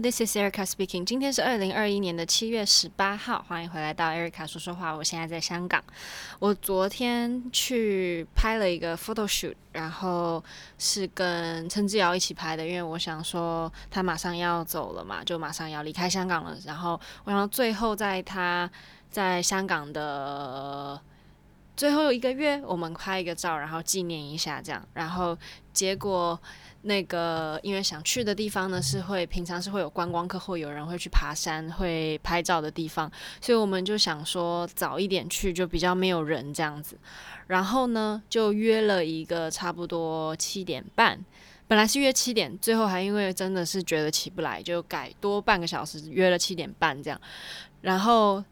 This is Erica speaking。今天是二零二一年的七月十八号，欢迎回来到 Erica 说说话。我现在在香港。我昨天去拍了一个 photo shoot，然后是跟陈志尧一起拍的，因为我想说他马上要走了嘛，就马上要离开香港了。然后我想最后在他在香港的最后一个月，我们拍一个照，然后纪念一下这样。然后结果。那个，因为想去的地方呢，是会平常是会有观光客，或有人会去爬山、会拍照的地方，所以我们就想说早一点去，就比较没有人这样子。然后呢，就约了一个差不多七点半，本来是约七点，最后还因为真的是觉得起不来，就改多半个小时，约了七点半这样。然后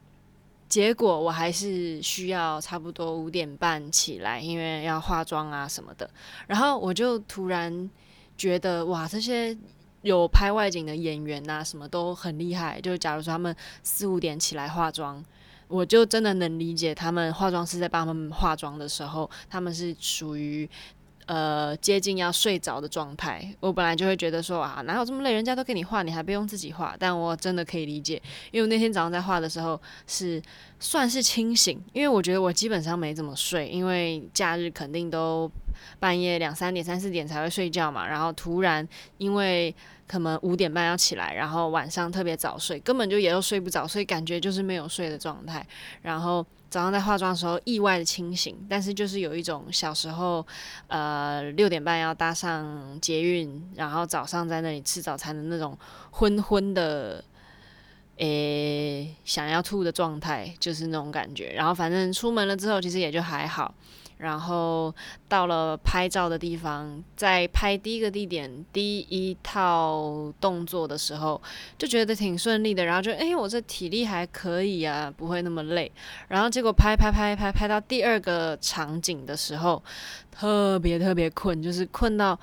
结果我还是需要差不多五点半起来，因为要化妆啊什么的。然后我就突然。觉得哇，这些有拍外景的演员呐，什么都很厉害。就假如说他们四五点起来化妆，我就真的能理解他们化妆师在帮他们化妆的时候，他们是属于。呃，接近要睡着的状态，我本来就会觉得说啊，哪有这么累？人家都给你画，你还不用自己画。但我真的可以理解，因为我那天早上在画的时候是算是清醒，因为我觉得我基本上没怎么睡，因为假日肯定都半夜两三点、三四点才会睡觉嘛。然后突然因为可能五点半要起来，然后晚上特别早睡，根本就也都睡不着，所以感觉就是没有睡的状态。然后。早上在化妆的时候意外的清醒，但是就是有一种小时候，呃，六点半要搭上捷运，然后早上在那里吃早餐的那种昏昏的，诶、想要吐的状态，就是那种感觉。然后反正出门了之后，其实也就还好。然后到了拍照的地方，在拍第一个地点第一套动作的时候，就觉得挺顺利的。然后就哎，我这体力还可以啊，不会那么累。然后结果拍拍拍拍拍到第二个场景的时候，特别特别困，就是困到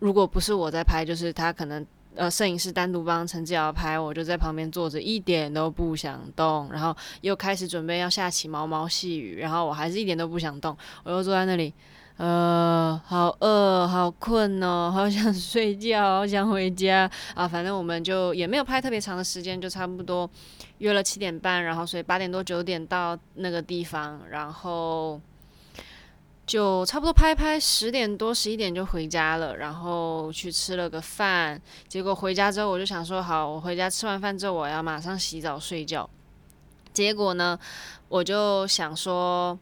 如果不是我在拍，就是他可能。呃，摄影师单独帮陈志瑶拍，我就在旁边坐着，一点都不想动。然后又开始准备要下起毛毛细雨，然后我还是一点都不想动，我又坐在那里，呃，好饿，好困哦，好想 睡觉，好想回家啊。反正我们就也没有拍特别长的时间，就差不多约了七点半，然后所以八点多九点到那个地方，然后。就差不多拍拍，十点多十一点就回家了，然后去吃了个饭。结果回家之后，我就想说，好，我回家吃完饭之后，我要马上洗澡睡觉。结果呢，我就想说。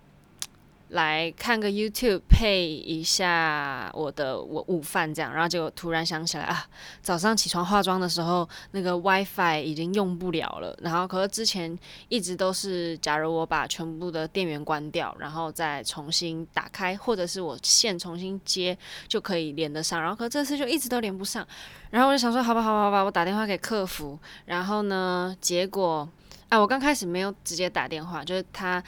来看个 YouTube 配一下我的我午饭这样，然后就突然想起来啊，早上起床化妆的时候那个 WiFi 已经用不了了，然后可是之前一直都是，假如我把全部的电源关掉，然后再重新打开，或者是我线重新接就可以连得上，然后可是这次就一直都连不上，然后我就想说，好吧，好吧，好吧，我打电话给客服，然后呢，结果。啊，我刚开始没有直接打电话，就是他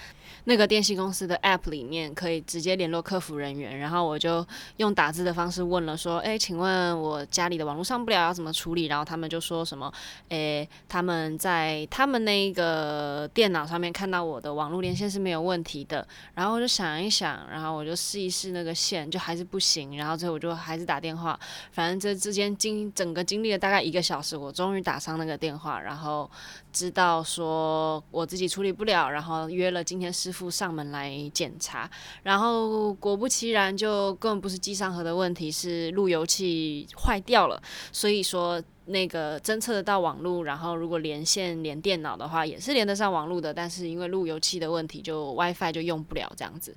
那个电信公司的 App 里面可以直接联络客服人员，然后我就用打字的方式问了，说，哎，请问我家里的网络上不了要怎么处理？然后他们就说什么，哎，他们在他们那个电脑上面看到我的网络连线是没有问题的，然后我就想一想，然后我就试一试那个线，就还是不行，然后最后我就还是打电话，反正这之间经整个经历了大概一个小时，我终于打上那个电话，然后知道说。我我自己处理不了，然后约了今天师傅上门来检查，然后果不其然，就根本不是机上盒的问题，是路由器坏掉了。所以说那个侦测得到网络，然后如果连线连电脑的话，也是连得上网络的，但是因为路由器的问题，就 WiFi 就用不了这样子。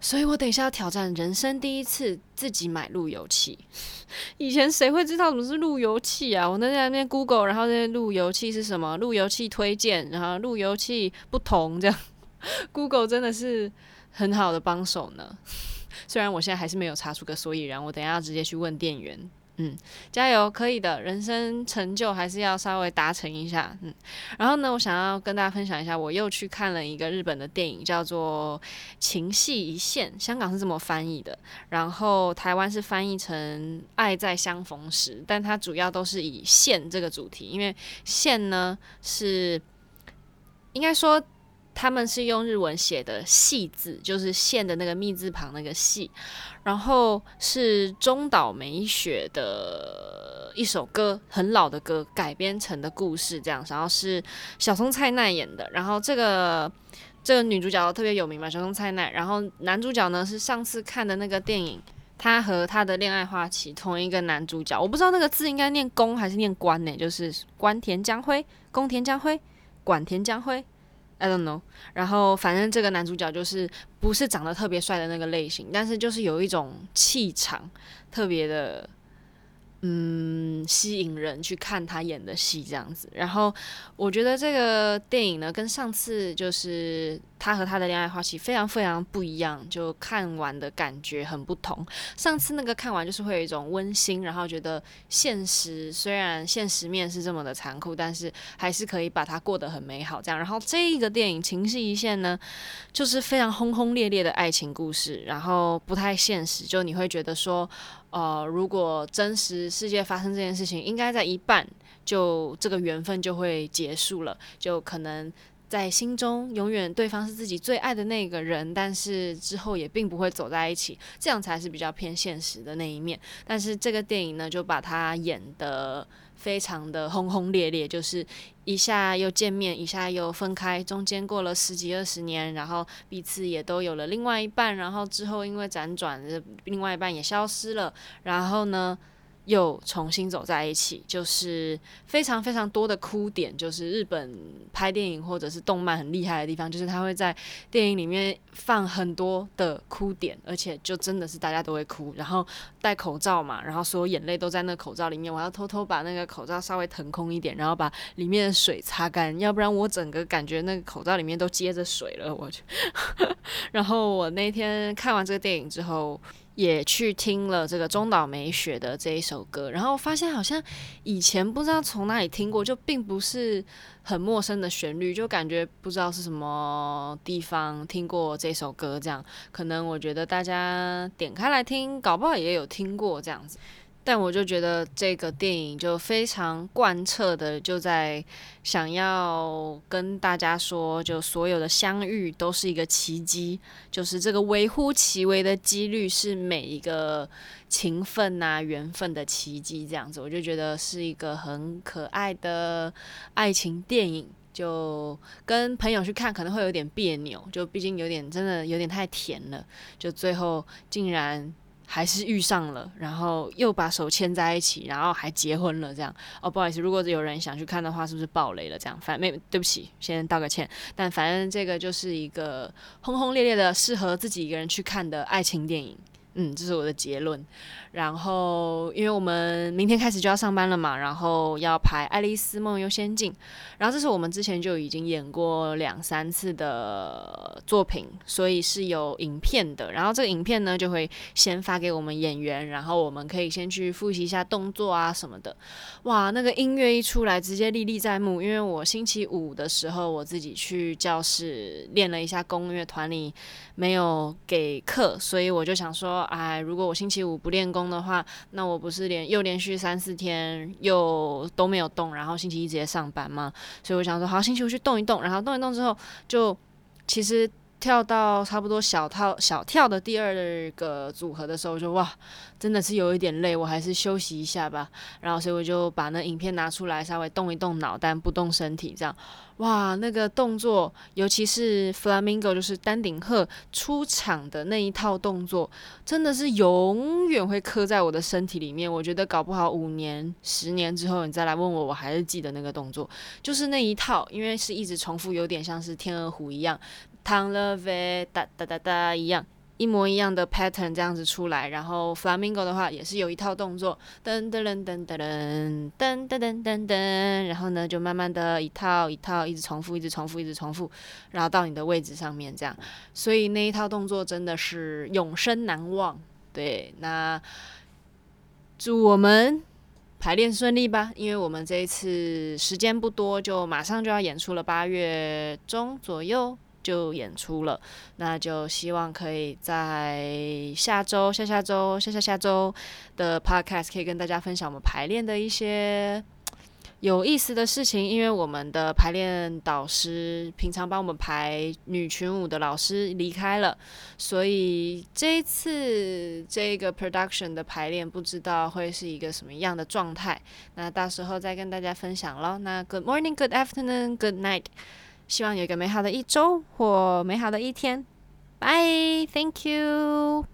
所以我等一下要挑战人生第一次自己买路由器。以前谁会知道什么是路由器啊？我那在那边 Google，然后那路由器是什么？路由器推荐，然后路由器不同这样。Google 真的是很好的帮手呢。虽然我现在还是没有查出个所以然，我等一下要直接去问店员。嗯，加油，可以的。人生成就还是要稍微达成一下。嗯，然后呢，我想要跟大家分享一下，我又去看了一个日本的电影，叫做《情系一线》，香港是这么翻译的，然后台湾是翻译成《爱在相逢时》，但它主要都是以线这个主题，因为线呢是应该说。他们是用日文写的“细”字，就是线的那个“密”字旁那个“细”，然后是中岛美雪的一首歌，很老的歌改编成的故事，这样。然后是小松菜奈演的，然后这个这个女主角特别有名嘛，小松菜奈。然后男主角呢是上次看的那个电影，他和他的恋爱花期同一个男主角，我不知道那个字应该念宫还是念关呢？就是关田将辉，宫田将辉，管田将辉。I don't know，然后反正这个男主角就是不是长得特别帅的那个类型，但是就是有一种气场特别的。嗯，吸引人去看他演的戏这样子，然后我觉得这个电影呢，跟上次就是他和他的恋爱花期非常非常不一样，就看完的感觉很不同。上次那个看完就是会有一种温馨，然后觉得现实虽然现实面是这么的残酷，但是还是可以把它过得很美好这样。然后这一个电影情系一线呢，就是非常轰轰烈烈的爱情故事，然后不太现实，就你会觉得说。呃，如果真实世界发生这件事情，应该在一半就这个缘分就会结束了，就可能在心中永远对方是自己最爱的那个人，但是之后也并不会走在一起，这样才是比较偏现实的那一面。但是这个电影呢，就把它演得。非常的轰轰烈烈，就是一下又见面，一下又分开，中间过了十几二十年，然后彼此也都有了另外一半，然后之后因为辗转，另外一半也消失了，然后呢，又重新走在一起，就是非常非常多的哭点。就是日本拍电影或者是动漫很厉害的地方，就是他会在电影里面放很多的哭点，而且就真的是大家都会哭。然后戴口罩嘛，然后所有眼泪都在那口罩里面。我要偷偷把那个口罩稍微腾空一点，然后把里面的水擦干，要不然我整个感觉那个口罩里面都接着水了。我去。然后我那天看完这个电影之后。也去听了这个中岛美雪的这一首歌，然后发现好像以前不知道从哪里听过，就并不是很陌生的旋律，就感觉不知道是什么地方听过这首歌，这样可能我觉得大家点开来听，搞不好也有听过这样子。但我就觉得这个电影就非常贯彻的，就在想要跟大家说，就所有的相遇都是一个奇迹，就是这个微乎其微的几率是每一个情分呐、缘分的奇迹，这样子，我就觉得是一个很可爱的爱情电影。就跟朋友去看可能会有点别扭，就毕竟有点真的有点太甜了，就最后竟然。还是遇上了，然后又把手牵在一起，然后还结婚了，这样哦，不好意思，如果有人想去看的话，是不是爆雷了？这样，反正没对不起，先道个歉。但反正这个就是一个轰轰烈烈的、适合自己一个人去看的爱情电影。嗯，这是我的结论。然后，因为我们明天开始就要上班了嘛，然后要排《爱丽丝梦游仙境》，然后这是我们之前就已经演过两三次的作品，所以是有影片的。然后这个影片呢，就会先发给我们演员，然后我们可以先去复习一下动作啊什么的。哇，那个音乐一出来，直接历历在目。因为我星期五的时候，我自己去教室练了一下功，因为团里没有给课，所以我就想说。哎，如果我星期五不练功的话，那我不是连又连续三四天又都没有动，然后星期一直接上班吗？所以我想说，好，星期五去动一动，然后动一动之后，就其实。跳到差不多小跳小跳的第二个组合的时候，我就哇，真的是有一点累，我还是休息一下吧。然后所以我就把那影片拿出来，稍微动一动脑，但不动身体，这样哇，那个动作，尤其是 Flamingo 就是丹顶鹤出场的那一套动作，真的是永远会刻在我的身体里面。我觉得搞不好五年、十年之后，你再来问我，我还是记得那个动作，就是那一套，因为是一直重复，有点像是天鹅湖一样。唐了呗，哒哒哒哒一样，一模一样的 pattern 这样子出来，然后 flamingo 的话也是有一套动作，噔噔噔噔噔噔噔噔噔噔，然后呢就慢慢的一套一套一直重复，一直重复，一直重复，然后到你的位置上面这样，所以那一套动作真的是永生难忘。对，那祝我们排练顺利吧，因为我们这一次时间不多，就马上就要演出了，八月中左右。就演出了，那就希望可以在下周、下下周、下下下周的 podcast 可以跟大家分享我们排练的一些有意思的事情，因为我们的排练导师平常帮我们排女群舞的老师离开了，所以这一次这个 production 的排练不知道会是一个什么样的状态。那到时候再跟大家分享喽。那 Good morning, Good afternoon, Good night。希望有一个美好的一周或美好的一天。Bye, thank you.